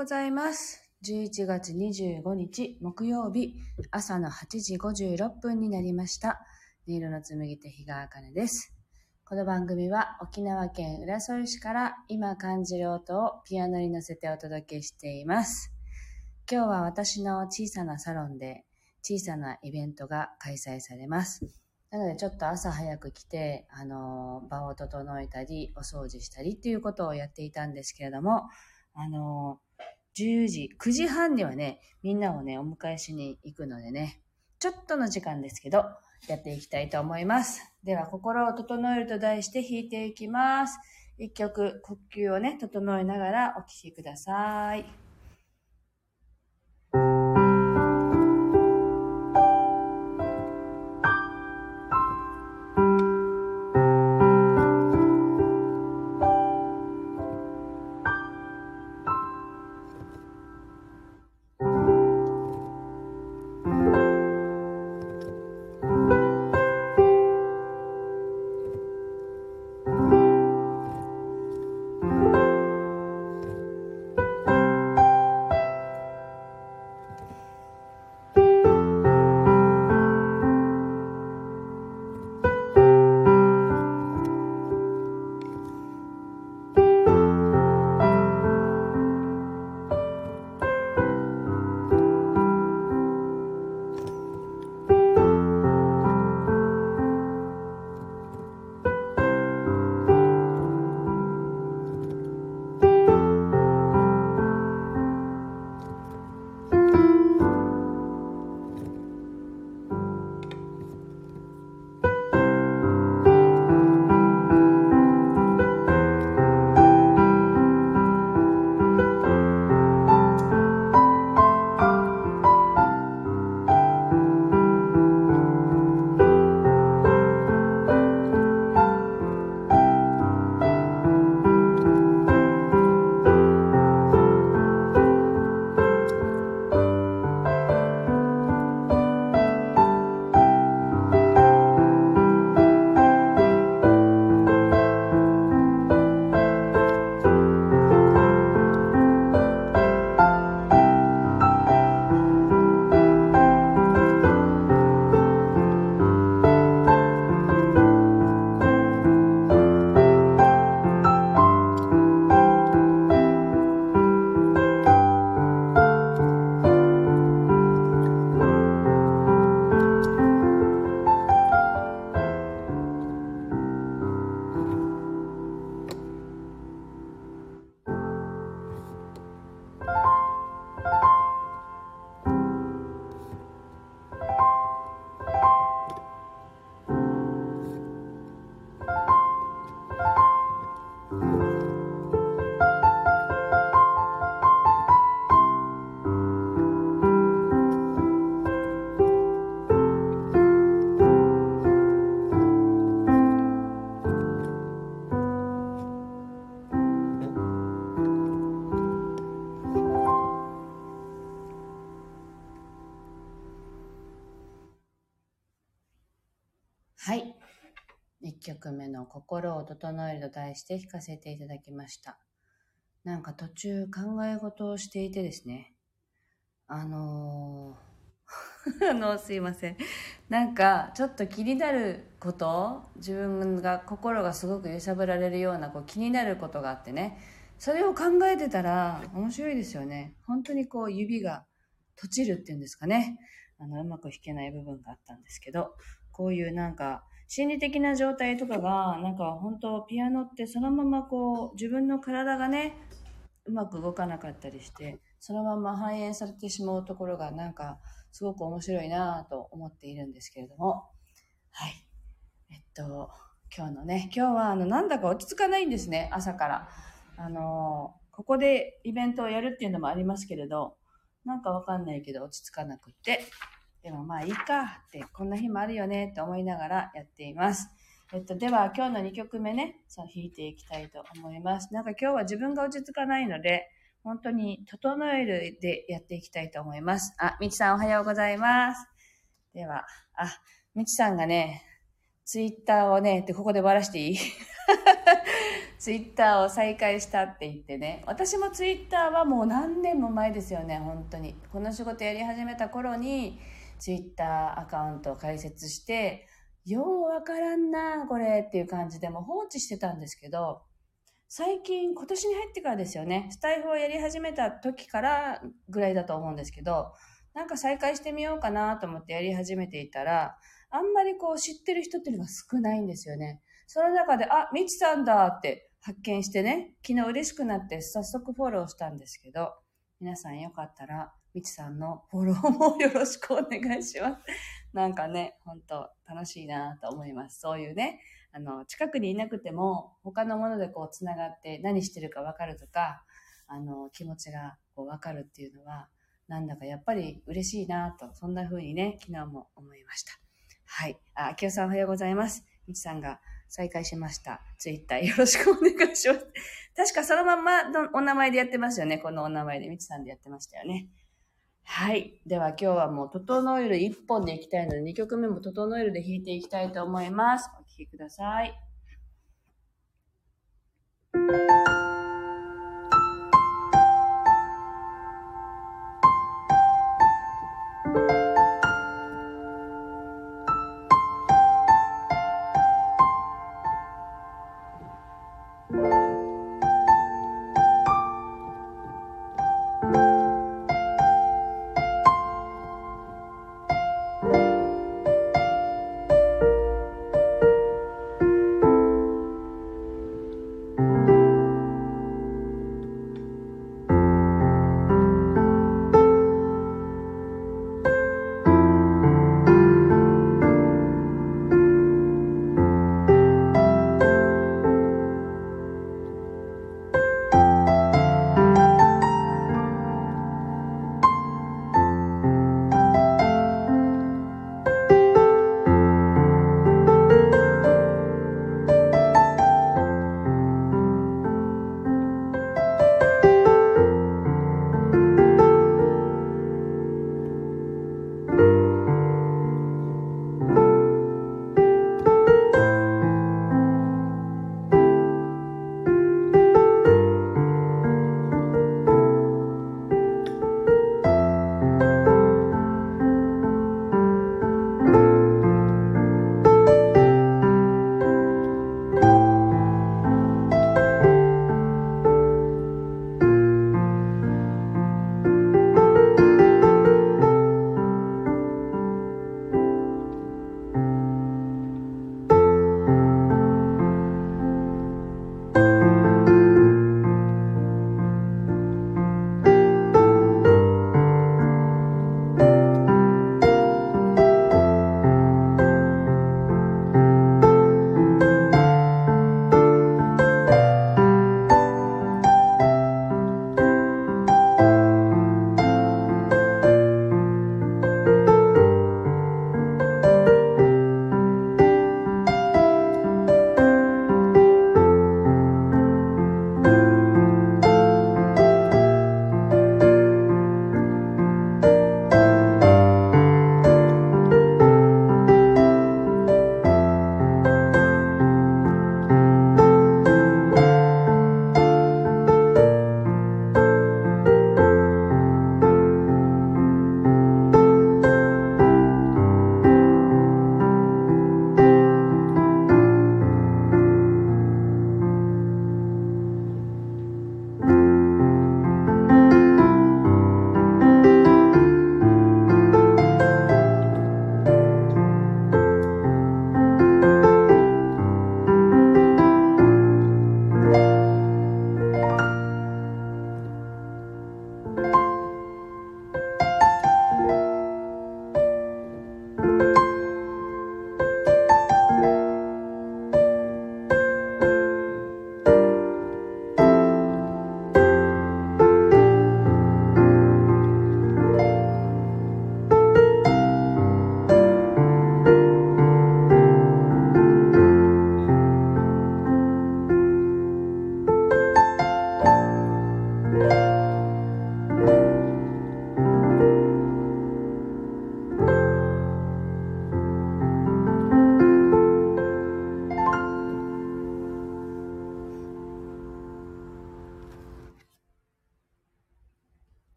ございます。11月25日木曜日朝の8時56分になりました。音色の紡手日川茜です。この番組は沖縄県浦添市から今感じる音をピアノに乗せてお届けしています。今日は私の小さなサロンで小さなイベントが開催されます。なのでちょっと朝早く来て、あの、場を整えたり、お掃除したりっていうことをやっていたんですけれども、あの、10時、9時半にはね、みんなをね、お迎えしに行くのでね、ちょっとの時間ですけど、やっていきたいと思います。では、心を整えると題して弾いていきます。一曲、呼吸をね、整えながらお聴きください。はい。1曲目の心を整えると題して弾かせていただきました。なんか途中考え事をしていてですね。あのー あの、すいません。なんか、ちょっと気になること、自分が心がすごく揺さぶられるようなこう気になることがあってね。それを考えてたら面白いですよね。本当にこう指が閉じるっていうんですかね。あの、うまく弾けない部分があったんですけど、こういうなんか、心理的な状態とかが、なんか本当ピアノってそのままこう、自分の体がね、うまく動かなかったりして、そのまま反映されてしまうところがなんか、すごく面白いなぁと思っているんですけれども、はい。えっと、今日のね、今日はあの、なんだか落ち着かないんですね、朝から。あの、ここでイベントをやるっていうのもありますけれど、なんかわかんないけど落ち着かなくって、でもまあいいかって、こんな日もあるよねって思いながらやっています。えっと、では今日の2曲目ね、そう弾いていきたいと思います。なんか今日は自分が落ち着かないので、本当に整えるでやっていきたいと思います。あ、みちさんおはようございます。では、あ、みちさんがね、ツイッターをね、ってここでばらしていい？ツイッターを再開したって言ってね。私もツイッターはもう何年も前ですよね、本当に。この仕事やり始めた頃に、ツイッターアカウントを開設して、ようわからんな、これっていう感じでも放置してたんですけど、最近、今年に入ってからですよね。スタイフをやり始めた時からぐらいだと思うんですけど、なんか再開してみようかなと思ってやり始めていたら、あんまりこう知ってる人っていうのが少ないんですよね。その中で、あ、みちさんだって発見してね、昨日嬉しくなって早速フォローしたんですけど、皆さんよかったら、みちさんのフォローもよろしくお願いします。なんかね、本当楽しいなと思います。そういうね、あの、近くにいなくても、他のものでこう、つながって何してるかわかるとか、あの、気持ちがこう、わかるっていうのは、なんだかやっぱり嬉しいなと、そんな風にね、昨日も思いました。はい。あ、秋代さんおはようございます。みちさんが再開しました。ツイッターよろしくお願いします。確かそのまんまのお名前でやってますよね。このお名前でみちさんでやってましたよね。はい。では今日はもう、整える1本でいきたいので、2曲目も整えるで弾いていきたいと思います。お聴きください。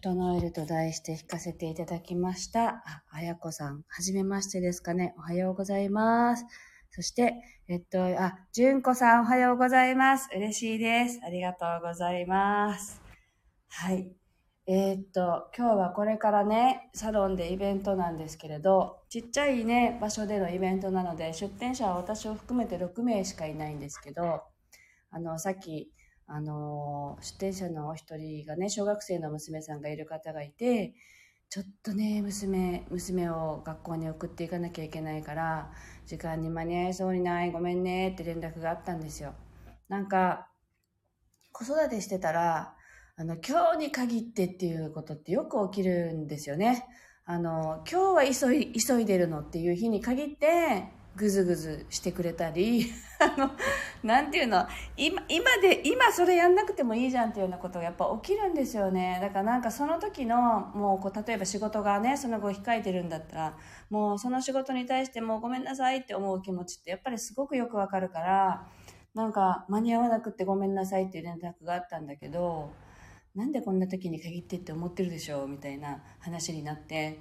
整えると題して弾かせていただきました。あ、あやこさん、はじめましてですかね。おはようございます。そして、えっと、あ、じゅんこさん、おはようございます。嬉しいです。ありがとうございます。はい。えー、っと、今日はこれからね、サロンでイベントなんですけれど、ちっちゃいね、場所でのイベントなので、出店者は私を含めて6名しかいないんですけど、あの、さっき、あの、出店者のお一人がね、小学生の娘さんがいる方がいて、ちょっとね、娘、娘を学校に送っていかなきゃいけないから、時間に間に合いそうにない、ごめんねって連絡があったんですよ。なんか、子育てしてたら、あの、今日に限ってっていうことってよく起きるんですよね。あの、今日は急い、急いでるのっていう日に限って、ぐずぐずしてくれたり、あの、なんていうの、今、今で、今それやんなくてもいいじゃんっていうようなことがやっぱ起きるんですよね。だからなんかその時の、もうこう、例えば仕事がね、その後控えてるんだったら、もうその仕事に対してもうごめんなさいって思う気持ちってやっぱりすごくよくわかるから、なんか間に合わなくってごめんなさいっていう連絡があったんだけど、なんでこんな時に限ってって思ってるでしょうみたいな話になって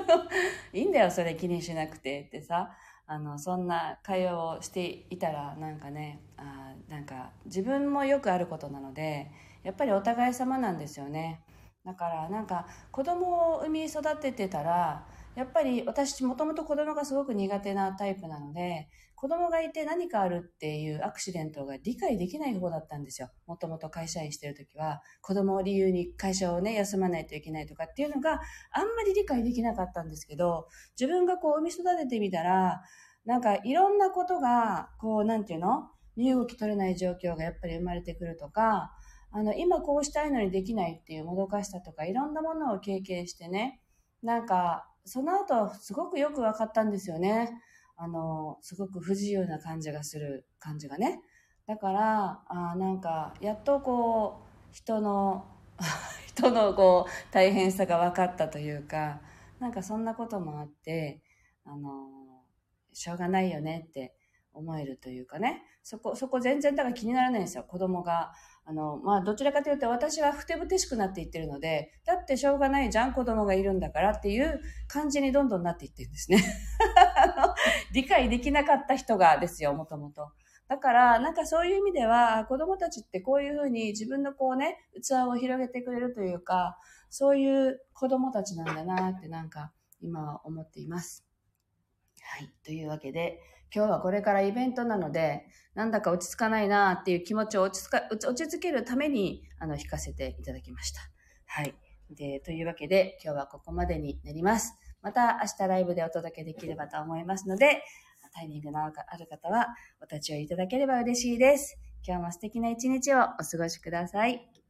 いいんだよそれ気にしなくてってさあのそんな会話をしていたらなんかねあなんか自分もよくあることなのでやっぱりお互い様なんですよね。だからなんか子供を産み育ててたらやっぱり私もともと子供がすごく苦手なタイプなので子供がいて何かあるっていうアクシデントが理解できない方だったんですよ。もともと会社員してる時は子供を理由に会社をね休まないといけないとかっていうのがあんまり理解できなかったんですけど自分がこう産み育ててみたらなんかいろんなことがこうなんていうの？身動き取れない状況がやっぱり生まれてくるとかあの今こうしたいのにできないっていうもどかしさとかいろんなものを経験してねなんかその後、すごくよく分かったんですよね。あの、すごく不自由な感じがする感じがね。だから、あなんか、やっとこう、人の、人のこう、大変さが分かったというか、なんかそんなこともあって、あの、しょうがないよねって思えるというかね。そこ、そこ全然だから気にならないんですよ。子供があの、まあ、どちらかというと私はふてぶてしくなっていってるので、だってしょうがないじゃん、子供がいるんだからっていう感じにどんどんなっていってるんですね。理解できなかった人がですよ、もともと。だから、なんかそういう意味では、子供たちってこういうふうに自分のこうね、器を広げてくれるというか、そういう子供たちなんだなってなんか今は思っています。はい。というわけで、今日はこれからイベントなので、なんだか落ち着かないなっていう気持ちを落ち着か落ち着けるために、あの、弾かせていただきました。はい。で、というわけで、今日はここまでになります。また明日ライブでお届けできればと思いますので、タイミングのある方はお立ち寄りいただければ嬉しいです。今日も素敵な一日をお過ごしください。